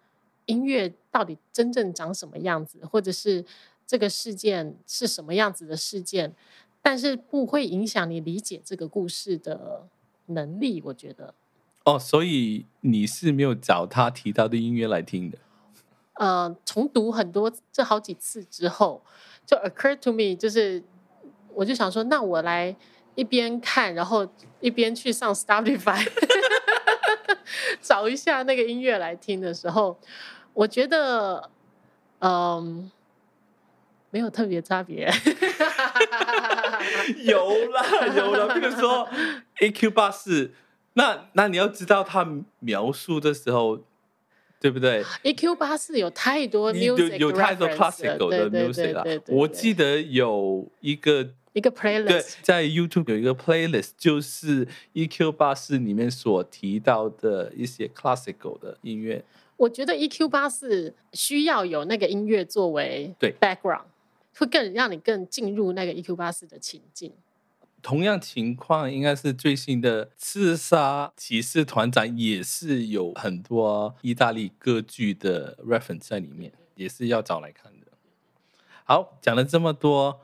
音乐到底真正长什么样子，或者是这个事件是什么样子的事件，但是不会影响你理解这个故事的能力。我觉得。哦，所以你是没有找他提到的音乐来听的？呃，重读很多这好几次之后，就 occurred to me，就是我就想说，那我来一边看，然后一边去上 Spotify 找一下那个音乐来听的时候，我觉得嗯、呃，没有特别差别。有啦，有啦，比如说 AQ 八四。那那你要知道他描述的时候，对不对？A Q 八四有太多 music，有有太多 classical 的 music 了。我记得有一个一个 playlist，对，在 YouTube 有一个 playlist，就是 EQ 八四里面所提到的一些 classical 的音乐。我觉得 EQ 八四需要有那个音乐作为对 background，会更让你更进入那个 EQ 八四的情境。同样情况，应该是最新的《刺杀骑士团长》也是有很多意大利歌剧的 reference 在里面，也是要找来看的。好，讲了这么多，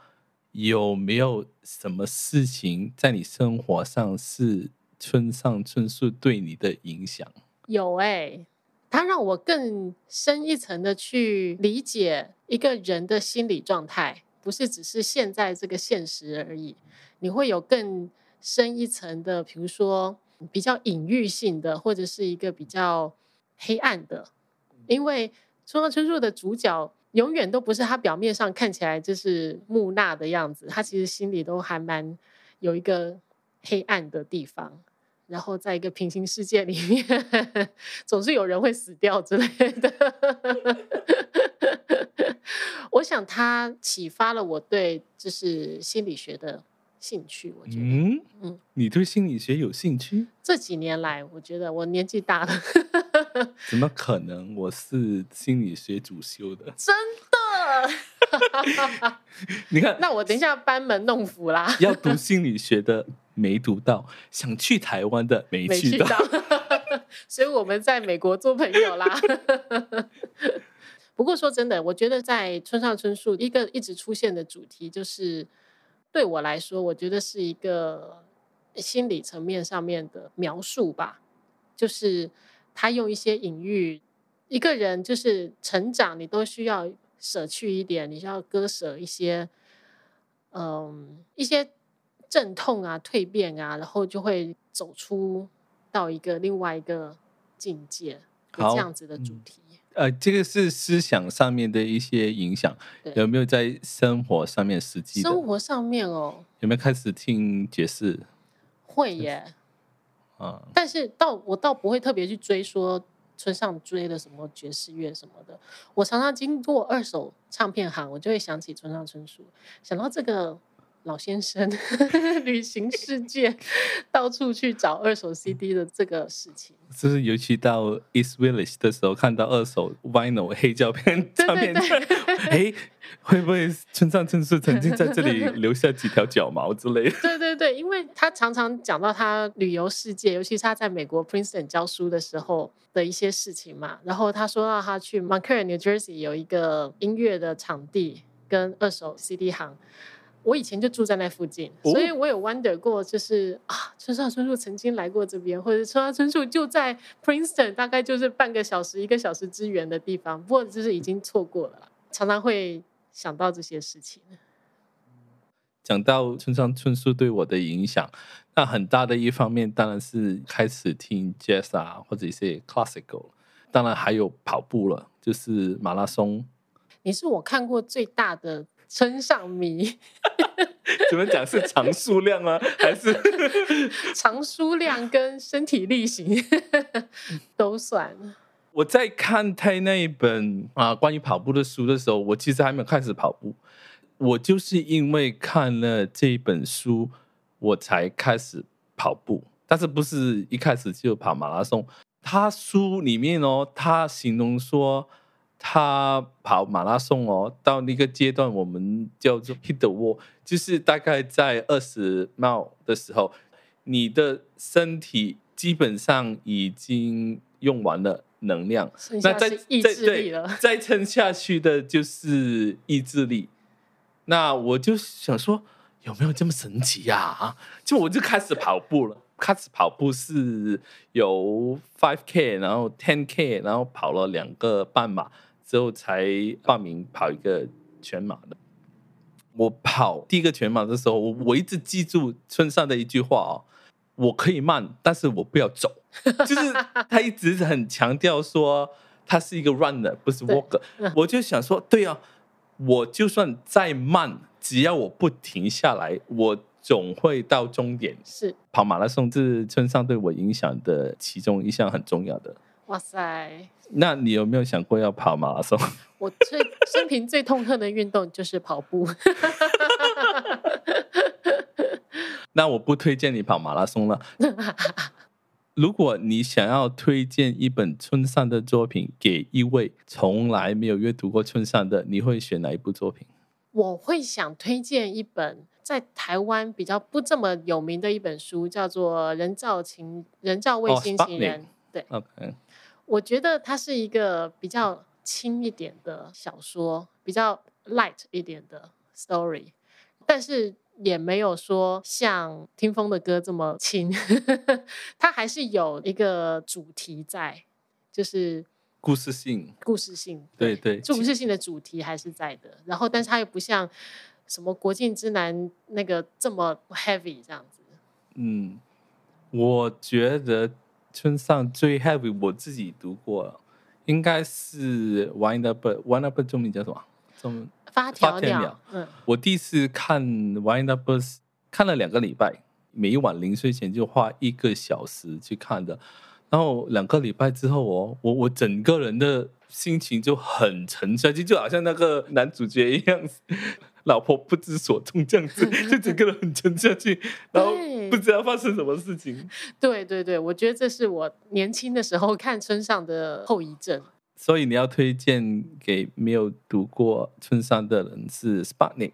有没有什么事情在你生活上是村上春树对你的影响？有哎、欸，他让我更深一层的去理解一个人的心理状态，不是只是现在这个现实而已。你会有更深一层的，比如说比较隐喻性的，或者是一个比较黑暗的，因为村上春树的主角永远都不是他表面上看起来就是木讷的样子，他其实心里都还蛮有一个黑暗的地方。然后在一个平行世界里面，总是有人会死掉之类的。我想他启发了我对就是心理学的。兴趣，我觉得，嗯嗯，你对心理学有兴趣？这几年来，我觉得我年纪大了，怎么可能？我是心理学主修的，真的？你看，那我等一下班门弄斧啦。要读心理学的没读到，想去台湾的没去到，去 到所以我们在美国做朋友啦。不过说真的，我觉得在村上春树一个一直出现的主题就是。对我来说，我觉得是一个心理层面上面的描述吧，就是他用一些隐喻，一个人就是成长，你都需要舍去一点，你需要割舍一些，嗯，一些阵痛啊、蜕变啊，然后就会走出到一个另外一个境界，这样子的主题。呃，这个是思想上面的一些影响，有没有在生活上面实际？生活上面哦，有没有开始听爵士？会耶，啊，但是倒我倒不会特别去追说村上追的什么爵士乐什么的。我常常经过二手唱片行，我就会想起村上春树，想到这个。老先生 旅行世界，到处去找二手 CD 的这个事情，就是尤其到 East Village 的时候，看到二手 Vinyl 黑胶片唱片，哎，会不会村上春树曾经在这里 留下几条脚毛之类的？对对对，因为他常常讲到他旅游世界，尤其是他在美国 Princeton 教书的时候的一些事情嘛。然后他说到他去 Montclair New Jersey 有一个音乐的场地跟二手 CD 行。我以前就住在那附近，所以我有 wonder 过，就是啊，村上春树曾经来过这边，或者村上春树就在 Princeton，大概就是半个小时、一个小时之远的地方，不过就是已经错过了，常常会想到这些事情。讲到村上春树对我的影响，那很大的一方面当然是开始听 jazz 啊，或者一些 classical，当然还有跑步了，就是马拉松。你是我看过最大的。村上迷，怎么讲是长数量吗？还是长数量跟身体力行 都算？我在看他那一本啊关于跑步的书的时候，我其实还没有开始跑步。我就是因为看了这一本书，我才开始跑步，但是不是一开始就跑马拉松。他书里面哦，他形容说。他跑马拉松哦，到那个阶段我们叫做 hit the wall，就是大概在二十 mile 的时候，你的身体基本上已经用完了能量，那再再对了，再撑下去的就是意志力。那我就想说，有没有这么神奇呀？啊，就我就开始跑步了，开始跑步是有 five k，然后 ten k，然后跑了两个半马。之后才报名跑一个全马的。我跑第一个全马的时候，我我一直记住村上的一句话哦，我可以慢，但是我不要走。就是他一直很强调说他是一个 runner，不是 walker。我就想说，对啊，我就算再慢，只要我不停下来，我总会到终点。是跑马拉松，是村上对我影响的其中一项很重要的。哇塞！那你有没有想过要跑马拉松？我最生平最痛恨的运动就是跑步。那我不推荐你跑马拉松了。如果你想要推荐一本村上的作品给一位从来没有阅读过村上的，你会选哪一部作品？我会想推荐一本在台湾比较不这么有名的一本书，叫做《人造情人造卫星情人》。Oh, 对，OK。我觉得它是一个比较轻一点的小说，比较 light 一点的 story，但是。也没有说像听风的歌这么轻，它还是有一个主题在，就是故事性，故事性，对对，故事性的主题还是在的。然后，但是它又不像什么国境之南那个这么 heavy 这样子。嗯，我觉得村上最 heavy，我自己读过，应该是 Wind Up Wind Up 中文叫什么？中文。发条鸟，嗯，我第一次看《Wind Up 看了两个礼拜，每一晚临睡前就花一个小时去看的。然后两个礼拜之后，哦，我我整个人的心情就很沉下去，就好像那个男主角一样，老婆不知所踪这样子，就整个人很沉下去，然后不知道发生什么事情。对对对，我觉得这是我年轻的时候看村上的后遗症。所以你要推荐给没有读过村上的人是《Sputnik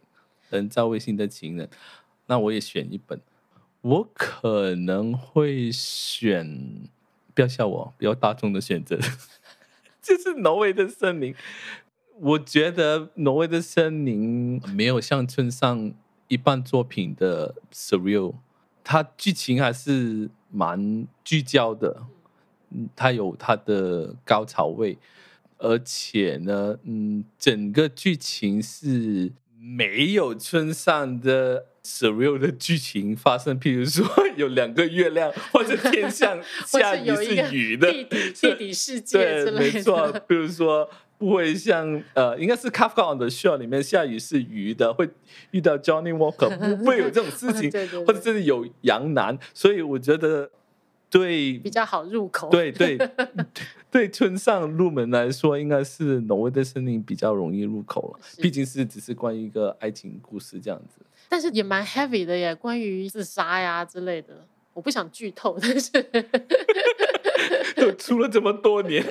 人造卫星的情人》，那我也选一本。我可能会选，不要笑我，比较大众的选择，就是《挪威的森林》。我觉得《挪威的森林》没有像村上一半作品的 surreal，它剧情还是蛮聚焦的。它有它的高潮位，而且呢，嗯，整个剧情是没有村上的 surreal 的剧情发生。譬如说，有两个月亮，或者天上 下雨是雨的，地底地底世界之类的。对，没错。比如说，不会像呃，应该是 Kafka on the Shore 里面下雨是鱼的，会遇到 Johnny Walker，不会有这种事情，对对对，或者这里有羊男，所以我觉得。对，比较好入口。对对 对，村上入门来说，应该是挪威的森林比较容易入口了。毕竟是只是关于一个爱情故事这样子，但是也蛮 heavy 的耶，关于自杀呀之类的。我不想剧透，但是 都出了这么多年，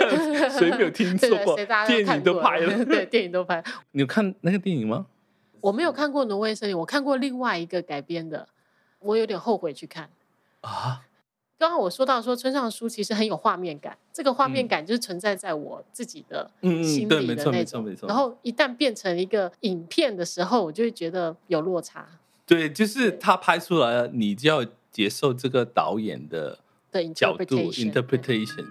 谁没有听说过？电影都拍了，对，电影都拍。你有看那个电影吗？我没有看过挪威森林，我看过另外一个改编的，我有点后悔去看啊。刚刚我说到说村上书其实很有画面感，这个画面感就是存在在我自己的心里的那种。嗯嗯，没错没错没错。然后一旦变成一个影片的时候，我就会觉得有落差。对，就是他拍出来了，你就要接受这个导演的角度 interpretation。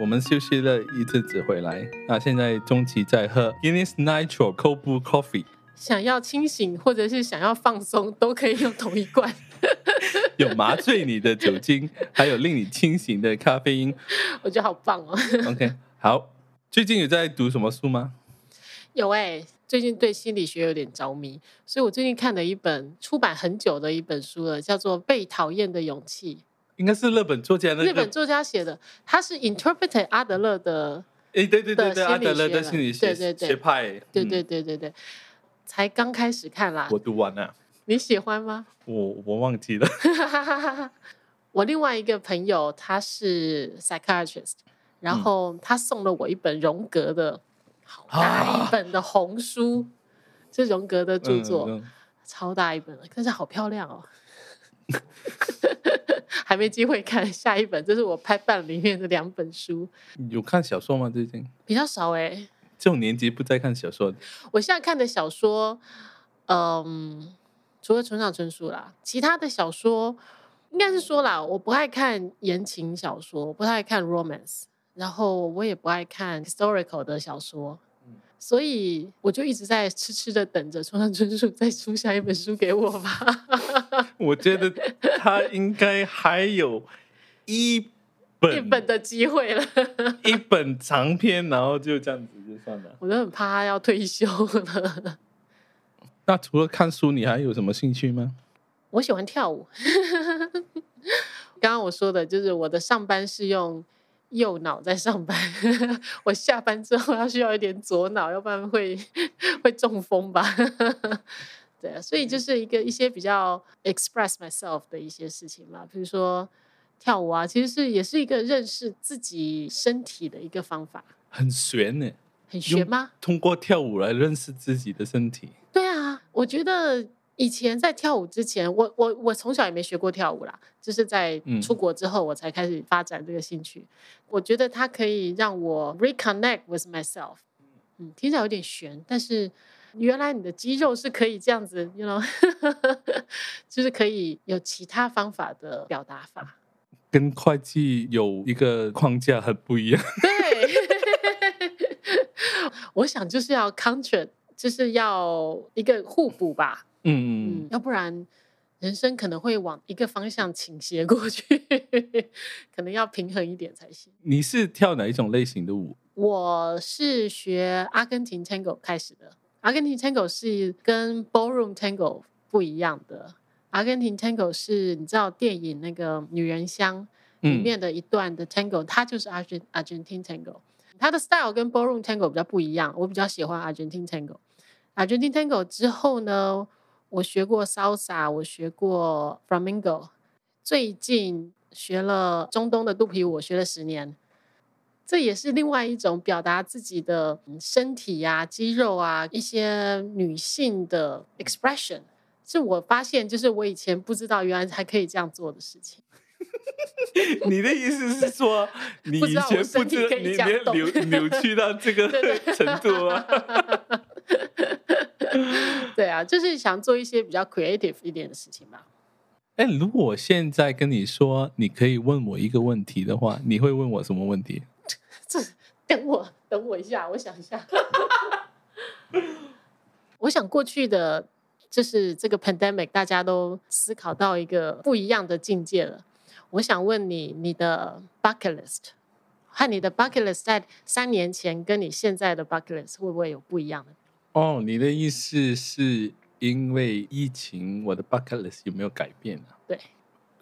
我们休息了一阵子回来，那现在中期在喝 Guinness Nitro Cold Brew Coffee。想要清醒或者是想要放松，都可以用同一罐。有麻醉你的酒精，还有令你清醒的咖啡因，我觉得好棒哦。OK，好，最近有在读什么书吗？有哎、欸，最近对心理学有点着迷，所以我最近看了一本出版很久的一本书了，叫做《被讨厌的勇气》。应该是日本作家的日本作家写的，他是 interpret 阿德勒的，哎，对对对对，阿德勒的心理学对对对学派，对对对对对。才刚开始看啦，我读完了。你喜欢吗？我我忘记了。我另外一个朋友他是 psychiatrist，然后他送了我一本荣格的好大一本的红书，这荣格的著作，嗯嗯、超大一本，但是好漂亮哦。还没机会看下一本，这是我拍办里面的两本书。有看小说吗？最近比较少哎、欸。这种年纪不再看小说。我现在看的小说，嗯，除了村上春树啦，其他的小说应该是说啦，我不爱看言情小说，我不太爱看 romance，然后我也不爱看 historical 的小说，嗯，所以我就一直在痴痴的等着村上春树再出下一本书给我吧。我觉得他应该还有一。本 一本的机会了，一本长篇，然后就这样子就算了。我都很怕他要退休了。那除了看书，你还有什么兴趣吗？我喜欢跳舞。刚刚我说的，就是我的上班是用右脑在上班，我下班之后要需要一点左脑，要不然会会中风吧。对啊，所以就是一个一些比较 express myself 的一些事情嘛，比如说跳舞啊，其实是也是一个认识自己身体的一个方法。很玄呢，很玄吗？通过跳舞来认识自己的身体。对啊，我觉得以前在跳舞之前，我我我从小也没学过跳舞啦，就是在出国之后我才开始发展这个兴趣。嗯、我觉得它可以让我 reconnect with myself。嗯，听起来有点悬，但是。原来你的肌肉是可以这样子，you know，就是可以有其他方法的表达法，跟会计有一个框架很不一样。对，我想就是要 contra，就是要一个互补吧。嗯嗯，要不然人生可能会往一个方向倾斜过去，可能要平衡一点才行。你是跳哪一种类型的舞？我是学阿根廷 Tango 开始的。阿根廷 Tango 是跟 Ballroom Tango 不一样的。阿根廷 Tango 是你知道电影那个《女人香》里面的一段的 Tango，它就是 Argentin Tango。它的 Style 跟 Ballroom Tango 比较不一样，我比较喜欢 Argentin Tango。Argentin Tango 之后呢？我学过 Salsa，我学过 Flamenco，最近学了中东的肚皮舞，我学了十年。这也是另外一种表达自己的身体啊、肌肉啊一些女性的 expression，是我发现就是我以前不知道原来还可以这样做的事情。你的意思是说，你以前不知道你连扭扭曲到这个程度啊？对啊，就是想做一些比较 creative 一点的事情吧。哎，如果我现在跟你说，你可以问我一个问题的话，你会问我什么问题？这等我等我一下，我想一下。我想过去的，就是这个 pandemic，大家都思考到一个不一样的境界了。我想问你，你的 bucket list 和你的 bucket list 在三年前跟你现在的 bucket list 会不会有不一样的？哦，你的意思是因为疫情，我的 bucket list 有没有改变啊？对，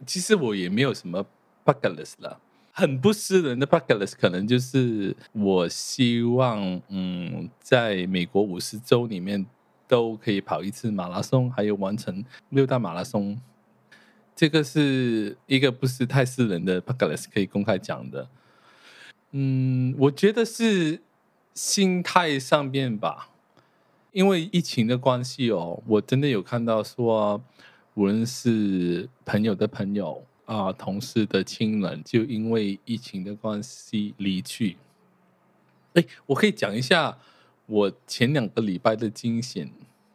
其实我也没有什么 bucket list 了。很不私人的 bucket list 可能就是我希望，嗯，在美国五十州里面都可以跑一次马拉松，还有完成六大马拉松。这个是一个不是太私人的 bucket list 可以公开讲的。嗯，我觉得是心态上面吧，因为疫情的关系哦，我真的有看到说，无论是朋友的朋友。啊，同事的亲人就因为疫情的关系离去。哎，我可以讲一下我前两个礼拜的惊险。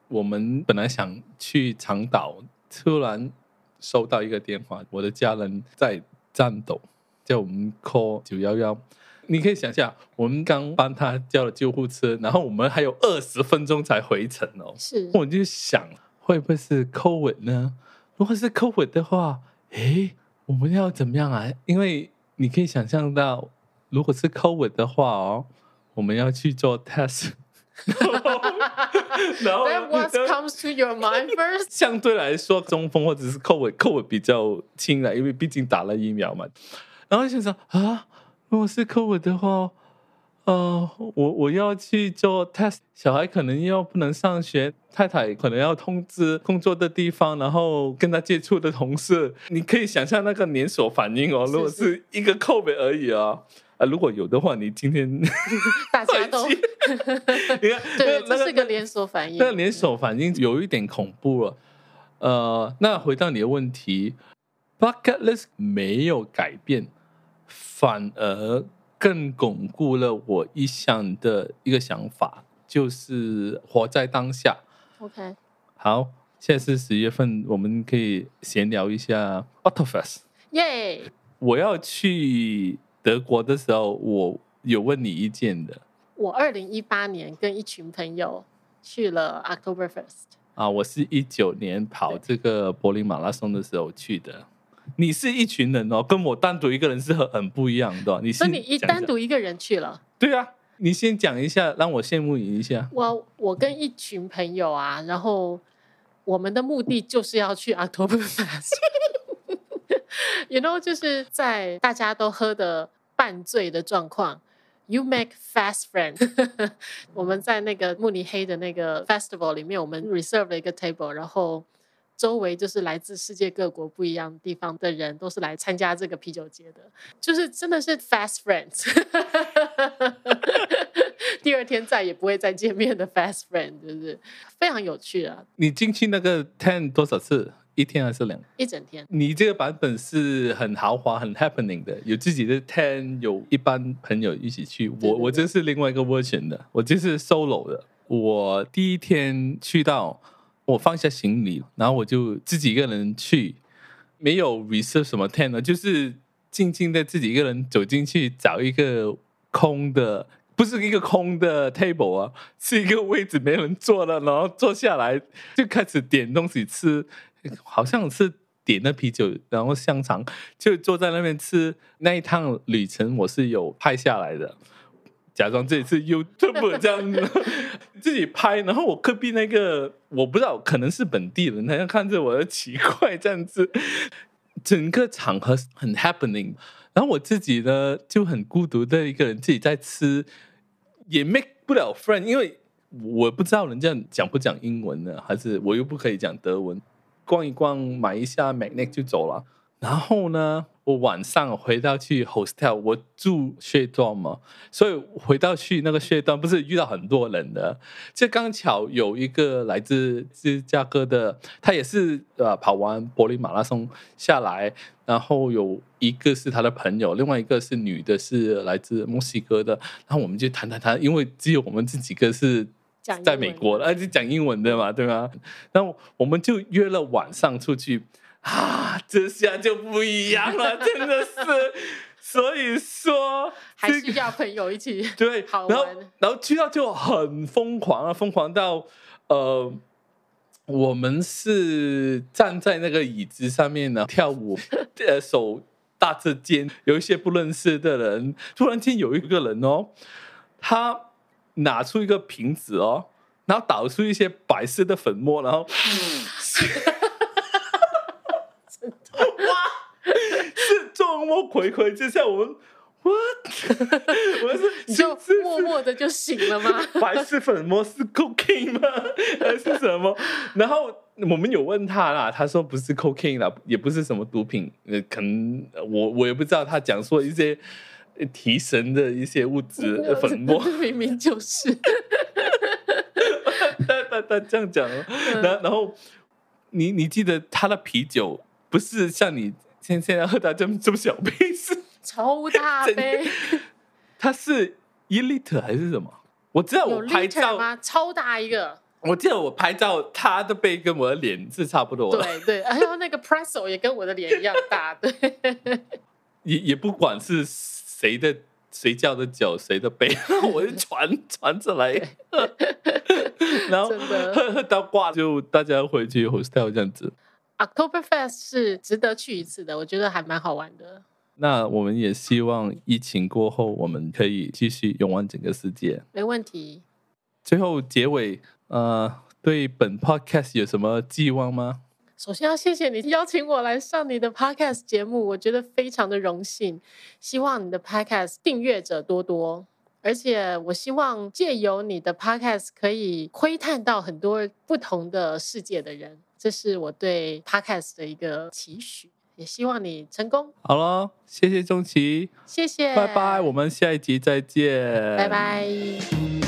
我们本来想去长岛，突然收到一个电话，我的家人在战斗，叫我们 call 九幺幺。你可以想象，我们刚帮他叫了救护车，然后我们还有二十分钟才回程哦。是，我就想会不会是 COVID 呢？如果是 COVID 的话，诶。我们要怎么样啊？因为你可以想象到，如果是 COVID 的话哦，我们要去做 test。然后 That what comes to your mind first？相对来说，中风或者是 COVID，COVID 比较轻了，因为毕竟打了疫苗嘛。然后就想啊，如果是 COVID 的话。呃，我我要去做 test，小孩可能要不能上学，太太可能要通知工作的地方，然后跟他接触的同事，你可以想象那个连锁反应哦。如果是一个 COVID 而已哦，啊，如果有的话，你今天 大家都你看，对，那个、这是个连锁反应，那个连锁反应有一点恐怖了。呃，那回到你的问题，bucket list 没有改变，反而。更巩固了我一向的一个想法，就是活在当下。OK，好，现在是十月份，我们可以闲聊一下 Ottofest。耶！我要去德国的时候，我有问你意见的。我二零一八年跟一群朋友去了 October First。啊，我是一九年跑这个柏林马拉松的时候去的。你是一群人哦，跟我单独一个人是很很不一样的。你是你一单独一个人去了？对啊，你先讲一下，让我羡慕你一下。我我跟一群朋友啊，然后我们的目的就是要去 Oktoberfest。you know，就是在大家都喝的半醉的状况，you make fast friends。我们在那个慕尼黑的那个 festival 里面，我们 reserve 了一个 table，然后。周围就是来自世界各国不一样地方的人，都是来参加这个啤酒节的，就是真的是 fast friends，第二天再也不会再见面的 fast friend，就是非常有趣啊！你进去那个 tent 多少次？一天还是两？一整天。你这个版本是很豪华、很 happening 的，有自己的 tent，有一般朋友一起去。我我这是另外一个 version 的，我这是 solo 的。我第一天去到。我放下行李，然后我就自己一个人去，没有 reserve 什么 tent，就是静静的自己一个人走进去，找一个空的，不是一个空的 table 啊，是一个位置没人坐了，然后坐下来就开始点东西吃，好像是点了啤酒，然后香肠，就坐在那边吃。那一趟旅程我是有拍下来的。假装这次 YouTube 这样子 自己拍，然后我隔壁那个我不知道，可能是本地人，他要看着我的奇怪这样子，整个场合很 happening，然后我自己呢就很孤独的一个人自己在吃，也 make 不了 friend，因为我不知道人家讲不讲英文呢，还是我又不可以讲德文，逛一逛买一下 Magnet 就走了，然后呢。我晚上回到去 hostel，我住 share dorm 嘛，所以回到去那个 share dorm 不是遇到很多人的，这刚巧有一个来自芝加哥的，他也是呃跑完柏林马拉松下来，然后有一个是他的朋友，另外一个是女的，是来自墨西哥的，然后我们就谈谈谈，因为只有我们这几个是在美国的，而且讲英文的嘛，对吗？然后我们就约了晚上出去。啊，这下就不一样了，真的是。所以说，还是要朋友一起 对。然后，然后去到就很疯狂啊，疯狂到呃，我们是站在那个椅子上面呢跳舞，呃，手搭着肩，有一些不认识的人，突然间有一个人哦，他拿出一个瓶子哦，然后倒出一些白色的粉末，然后。我睽睽之下，我们 what？我们是你就默默的就醒了吗？白色粉末是 cocaine 吗？还是什么？然后我们有问他啦，他说不是 cocaine 啦，也不是什么毒品，呃，可能我我也不知道他讲说一些提神的一些物质粉末，明明就是。他他他这样讲，然然后你你记得他的啤酒不是像你。现现在喝到这么这么小杯是超大杯，它是一 liter 还是什么？我知道我拍照吗？超大一个。我记得我拍照，他的背跟我的脸是差不多。对对，还有那个 Presso 也跟我的脸一样大。对，也也不管是谁的谁叫的酒，谁的杯，我就传传着来。然后喝喝到挂，就大家回去 hostel 这样子。Oktoberfest 是值得去一次的，我觉得还蛮好玩的。那我们也希望疫情过后，我们可以继续游玩整个世界。没问题。最后结尾，呃，对本 podcast 有什么寄望吗？首先要谢谢你邀请我来上你的 podcast 节目，我觉得非常的荣幸。希望你的 podcast 订阅者多多，而且我希望借由你的 podcast 可以窥探到很多不同的世界的人。这是我对 Podcast 的一个期许，也希望你成功。好了，谢谢钟琪，谢谢，拜拜，我们下一集再见，拜拜。